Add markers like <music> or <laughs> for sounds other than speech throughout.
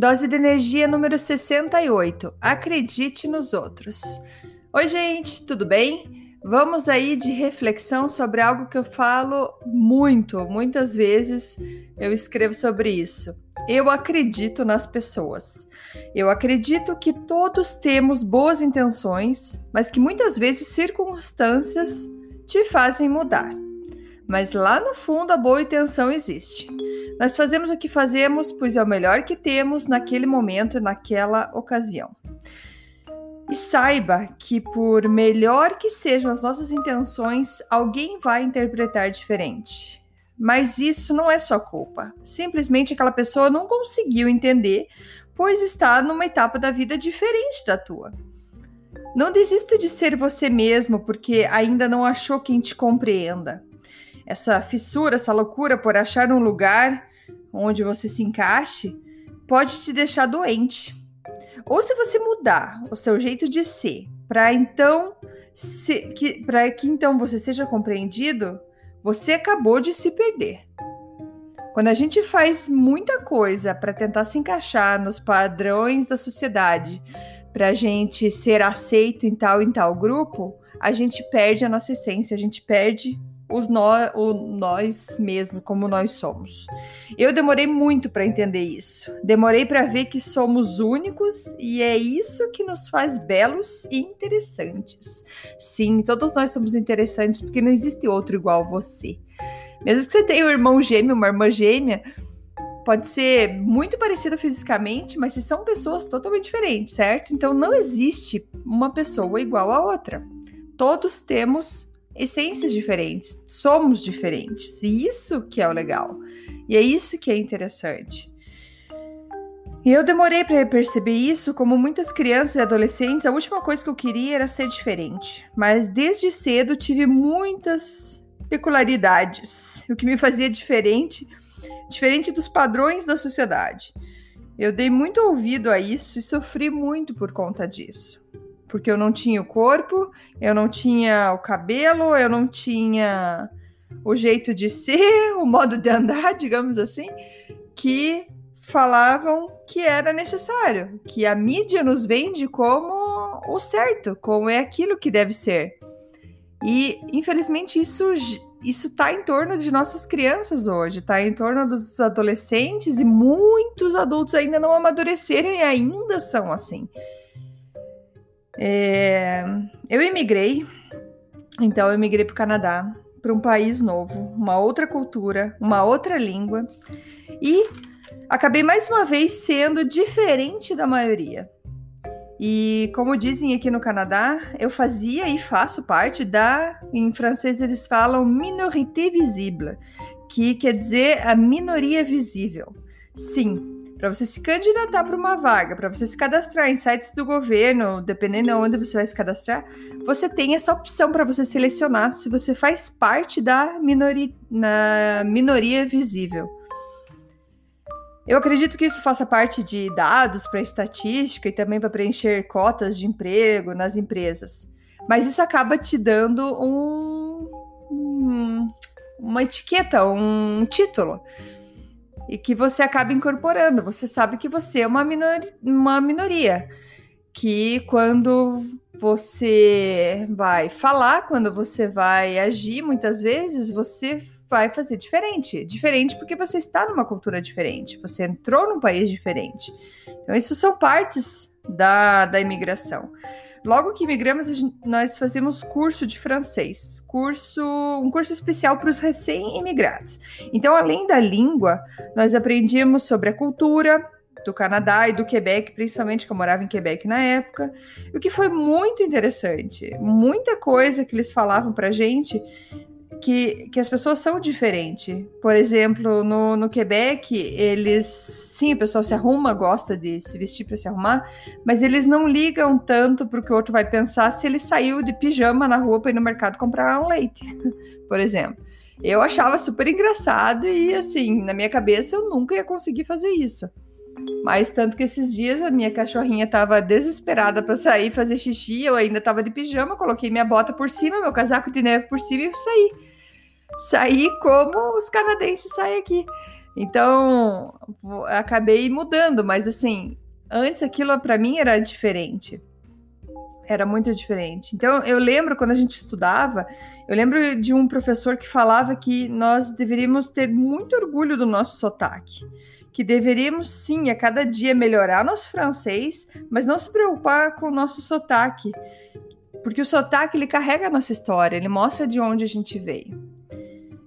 Dose de energia número 68. Acredite nos outros. Oi, gente, tudo bem? Vamos aí de reflexão sobre algo que eu falo muito, muitas vezes eu escrevo sobre isso. Eu acredito nas pessoas. Eu acredito que todos temos boas intenções, mas que muitas vezes circunstâncias te fazem mudar. Mas lá no fundo a boa intenção existe. Nós fazemos o que fazemos, pois é o melhor que temos naquele momento e naquela ocasião. E saiba que, por melhor que sejam as nossas intenções, alguém vai interpretar diferente. Mas isso não é sua culpa. Simplesmente aquela pessoa não conseguiu entender, pois está numa etapa da vida diferente da tua. Não desista de ser você mesmo porque ainda não achou quem te compreenda. Essa fissura, essa loucura por achar um lugar onde você se encaixe, pode te deixar doente. Ou se você mudar o seu jeito de ser, para então que para que então você seja compreendido, você acabou de se perder. Quando a gente faz muita coisa para tentar se encaixar nos padrões da sociedade, para a gente ser aceito em tal em tal grupo, a gente perde a nossa essência, a gente perde o, nó, o nós mesmo, como nós somos. Eu demorei muito para entender isso. Demorei para ver que somos únicos e é isso que nos faz belos e interessantes. Sim, todos nós somos interessantes porque não existe outro igual a você. Mesmo que você tenha um irmão gêmeo, uma irmã gêmea, pode ser muito parecido fisicamente, mas se são pessoas totalmente diferentes, certo? Então não existe uma pessoa igual a outra. Todos temos essências diferentes, somos diferentes. E isso que é o legal. E é isso que é interessante. E eu demorei para perceber isso, como muitas crianças e adolescentes, a última coisa que eu queria era ser diferente. Mas desde cedo tive muitas peculiaridades, o que me fazia diferente, diferente dos padrões da sociedade. Eu dei muito ouvido a isso e sofri muito por conta disso porque eu não tinha o corpo, eu não tinha o cabelo, eu não tinha o jeito de ser, <laughs> o modo de andar, digamos assim, que falavam que era necessário, que a mídia nos vende como o certo, como é aquilo que deve ser. E infelizmente isso isso está em torno de nossas crianças hoje, está em torno dos adolescentes e muitos adultos ainda não amadureceram e ainda são assim. É, eu emigrei, então eu emigrei para o Canadá, para um país novo, uma outra cultura, uma outra língua, e acabei mais uma vez sendo diferente da maioria. E como dizem aqui no Canadá, eu fazia e faço parte da, em francês eles falam minorité visible, que quer dizer a minoria visível. Sim, para você se candidatar para uma vaga, para você se cadastrar em sites do governo, dependendo de onde você vai se cadastrar, você tem essa opção para você selecionar se você faz parte da minoria, na minoria visível. Eu acredito que isso faça parte de dados para estatística e também para preencher cotas de emprego nas empresas. Mas isso acaba te dando um, um uma etiqueta, um título e que você acaba incorporando. Você sabe que você é uma, minor, uma minoria, que quando você vai falar, quando você vai agir, muitas vezes você vai fazer diferente. Diferente porque você está numa cultura diferente, você entrou num país diferente. Então, isso são partes da, da imigração. Logo que migramos, nós fazemos curso de francês, curso, um curso especial para os recém-imigrados. Então, além da língua, nós aprendíamos sobre a cultura, do Canadá e do Quebec, principalmente que eu morava em Quebec na época, o que foi muito interessante. Muita coisa que eles falavam pra gente que, que as pessoas são diferentes. Por exemplo, no, no Quebec, eles. Sim, o pessoal se arruma, gosta de se vestir para se arrumar, mas eles não ligam tanto para o que o outro vai pensar se ele saiu de pijama na rua para ir no mercado comprar um leite, <laughs> por exemplo. Eu achava super engraçado e, assim, na minha cabeça eu nunca ia conseguir fazer isso. Mas tanto que esses dias a minha cachorrinha estava desesperada para sair fazer xixi, eu ainda estava de pijama, coloquei minha bota por cima, meu casaco de neve por cima e saí sair como os canadenses saem aqui. Então, acabei mudando, mas assim, antes aquilo para mim era diferente. Era muito diferente. Então, eu lembro quando a gente estudava, eu lembro de um professor que falava que nós deveríamos ter muito orgulho do nosso sotaque. Que deveríamos, sim, a cada dia melhorar nosso francês, mas não se preocupar com o nosso sotaque. Porque o sotaque, ele carrega a nossa história, ele mostra de onde a gente veio.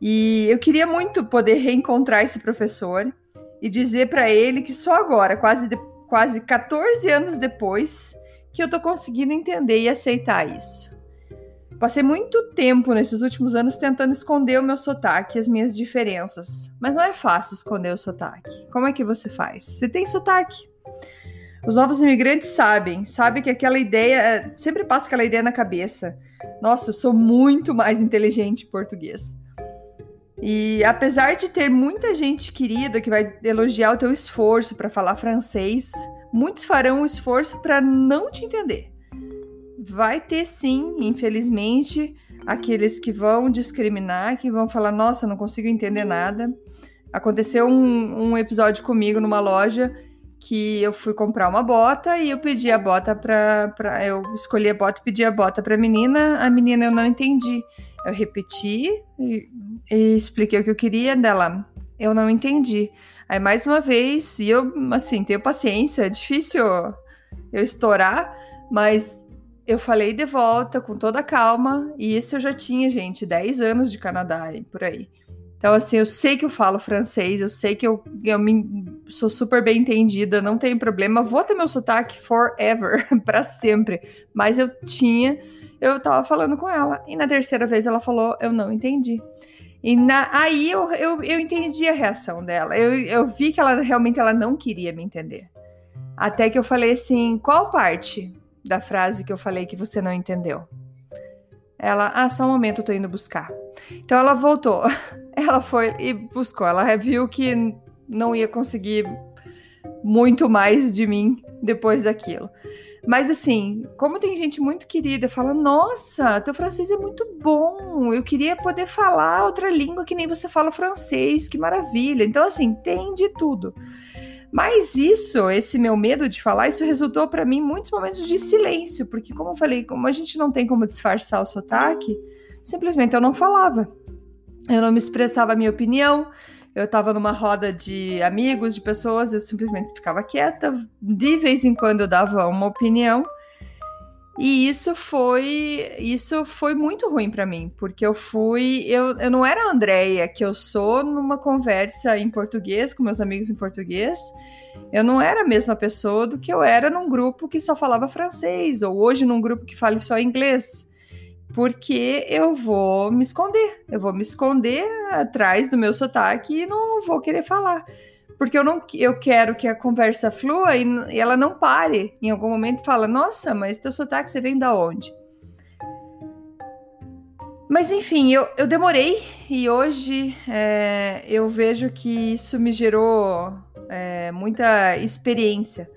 E eu queria muito poder reencontrar esse professor e dizer para ele que só agora, quase, de, quase 14 anos depois, que eu estou conseguindo entender e aceitar isso. Passei muito tempo nesses últimos anos tentando esconder o meu sotaque e as minhas diferenças, mas não é fácil esconder o sotaque. Como é que você faz? Você tem sotaque. Os novos imigrantes sabem, sabem que aquela ideia, sempre passa aquela ideia na cabeça. Nossa, eu sou muito mais inteligente em português. E apesar de ter muita gente querida que vai elogiar o teu esforço para falar francês, muitos farão o esforço para não te entender. Vai ter sim, infelizmente, aqueles que vão discriminar, que vão falar: nossa, não consigo entender nada. Aconteceu um, um episódio comigo numa loja que eu fui comprar uma bota e eu pedi a bota para. Eu escolhi a bota e pedi a bota para menina, a menina eu não entendi. Eu repeti e, e expliquei o que eu queria dela. Eu não entendi. Aí mais uma vez, e eu, assim, tenho paciência, é difícil eu estourar, mas eu falei de volta com toda calma, e isso eu já tinha, gente, 10 anos de Canadá e por aí. Então, assim, eu sei que eu falo francês, eu sei que eu, eu me, sou super bem entendida, não tem problema, vou ter meu sotaque forever, <laughs> para sempre. Mas eu tinha, eu tava falando com ela, e na terceira vez ela falou, eu não entendi. E na, aí eu, eu, eu entendi a reação dela, eu, eu vi que ela realmente ela não queria me entender. Até que eu falei assim, qual parte da frase que eu falei que você não entendeu? Ela, ah, só um momento, eu tô indo buscar. Então ela voltou. <laughs> Ela foi e buscou. Ela viu que não ia conseguir muito mais de mim depois daquilo. Mas assim, como tem gente muito querida, fala: Nossa, teu francês é muito bom. Eu queria poder falar outra língua que nem você fala francês, que maravilha. Então, assim, tem de tudo. Mas isso, esse meu medo de falar, isso resultou para mim muitos momentos de silêncio, porque como eu falei, como a gente não tem como disfarçar o sotaque, simplesmente eu não falava. Eu não me expressava a minha opinião. Eu estava numa roda de amigos, de pessoas, eu simplesmente ficava quieta. De vez em quando eu dava uma opinião. E isso foi isso foi muito ruim para mim, porque eu fui, eu, eu não era a Andrea que eu sou numa conversa em português com meus amigos em português. Eu não era a mesma pessoa do que eu era num grupo que só falava francês ou hoje num grupo que fala só inglês. Porque eu vou me esconder, eu vou me esconder atrás do meu sotaque e não vou querer falar porque eu não eu quero que a conversa flua e, e ela não pare. Em algum momento fala, nossa, mas teu sotaque você vem da onde? Mas enfim, eu, eu demorei e hoje é, eu vejo que isso me gerou é, muita experiência.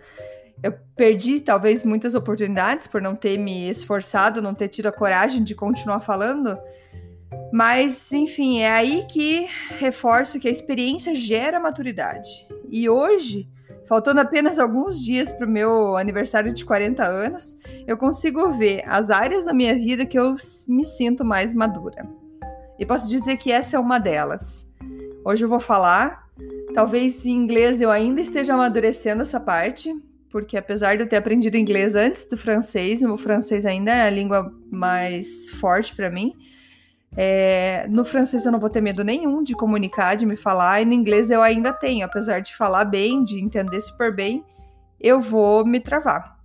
Eu perdi talvez muitas oportunidades por não ter me esforçado, não ter tido a coragem de continuar falando, mas, enfim, é aí que reforço que a experiência gera maturidade. E hoje, faltando apenas alguns dias para o meu aniversário de 40 anos, eu consigo ver as áreas da minha vida que eu me sinto mais madura. E posso dizer que essa é uma delas. Hoje eu vou falar, talvez em inglês eu ainda esteja amadurecendo essa parte, porque apesar de eu ter aprendido inglês antes do francês, o francês ainda é a língua mais forte para mim É, no francês eu não vou ter medo nenhum de comunicar, de me falar, e no inglês eu ainda tenho, apesar de falar bem, de entender super bem, eu vou me travar.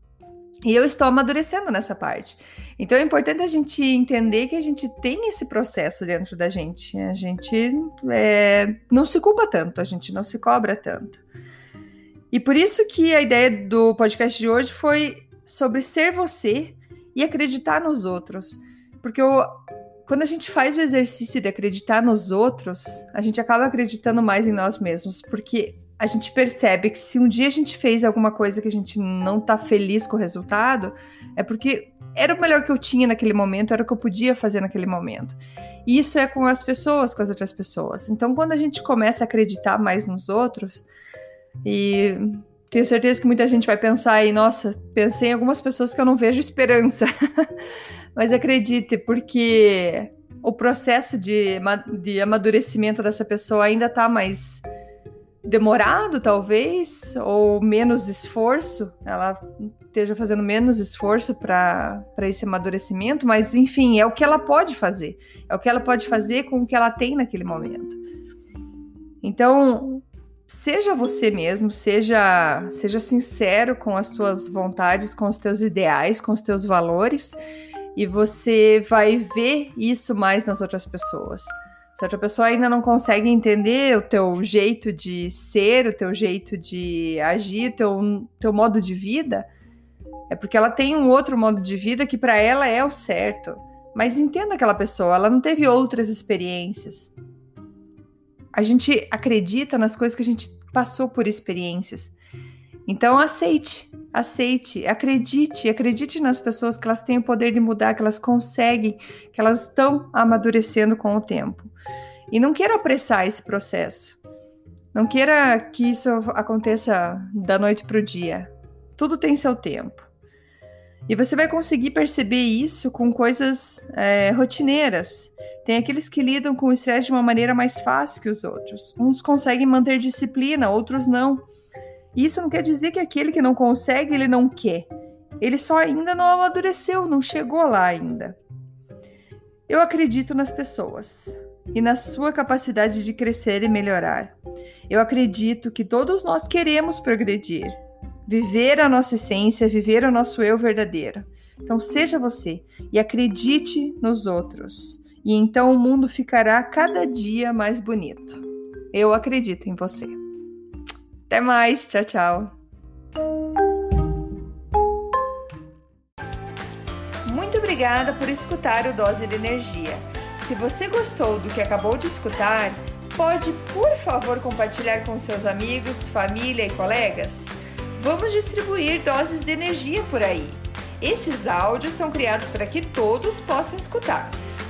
E eu estou amadurecendo nessa parte. Então é importante a gente entender que a gente tem esse processo dentro da gente. A gente é, não se culpa tanto, a gente não se cobra tanto. E por isso que a ideia do podcast de hoje foi sobre ser você e acreditar nos outros. Porque eu, quando a gente faz o exercício de acreditar nos outros, a gente acaba acreditando mais em nós mesmos, porque a gente percebe que se um dia a gente fez alguma coisa que a gente não tá feliz com o resultado, é porque era o melhor que eu tinha naquele momento, era o que eu podia fazer naquele momento. E isso é com as pessoas, com as outras pessoas. Então, quando a gente começa a acreditar mais nos outros, e tenho certeza que muita gente vai pensar aí, nossa, pensei em algumas pessoas que eu não vejo esperança. <laughs> Mas acredite, porque o processo de, de amadurecimento dessa pessoa ainda está mais demorado, talvez, ou menos esforço, ela esteja fazendo menos esforço para esse amadurecimento, mas enfim, é o que ela pode fazer, é o que ela pode fazer com o que ela tem naquele momento. Então, seja você mesmo, seja, seja sincero com as tuas vontades, com os teus ideais, com os teus valores e você vai ver isso mais nas outras pessoas. Se outra pessoa ainda não consegue entender o teu jeito de ser, o teu jeito de agir, o teu, teu modo de vida, é porque ela tem um outro modo de vida que para ela é o certo. Mas entenda aquela pessoa, ela não teve outras experiências. A gente acredita nas coisas que a gente passou por experiências. Então aceite, aceite, acredite, acredite nas pessoas que elas têm o poder de mudar, que elas conseguem, que elas estão amadurecendo com o tempo. E não queira apressar esse processo. Não queira que isso aconteça da noite para o dia. Tudo tem seu tempo. E você vai conseguir perceber isso com coisas é, rotineiras. Tem aqueles que lidam com o estresse de uma maneira mais fácil que os outros. Uns conseguem manter disciplina, outros não. Isso não quer dizer que aquele que não consegue, ele não quer. Ele só ainda não amadureceu, não chegou lá ainda. Eu acredito nas pessoas e na sua capacidade de crescer e melhorar. Eu acredito que todos nós queremos progredir, viver a nossa essência, viver o nosso eu verdadeiro. Então, seja você e acredite nos outros, e então o mundo ficará cada dia mais bonito. Eu acredito em você. Até mais, tchau, tchau. Muito obrigada por escutar o Dose de Energia. Se você gostou do que acabou de escutar, pode, por favor, compartilhar com seus amigos, família e colegas? Vamos distribuir doses de energia por aí. Esses áudios são criados para que todos possam escutar,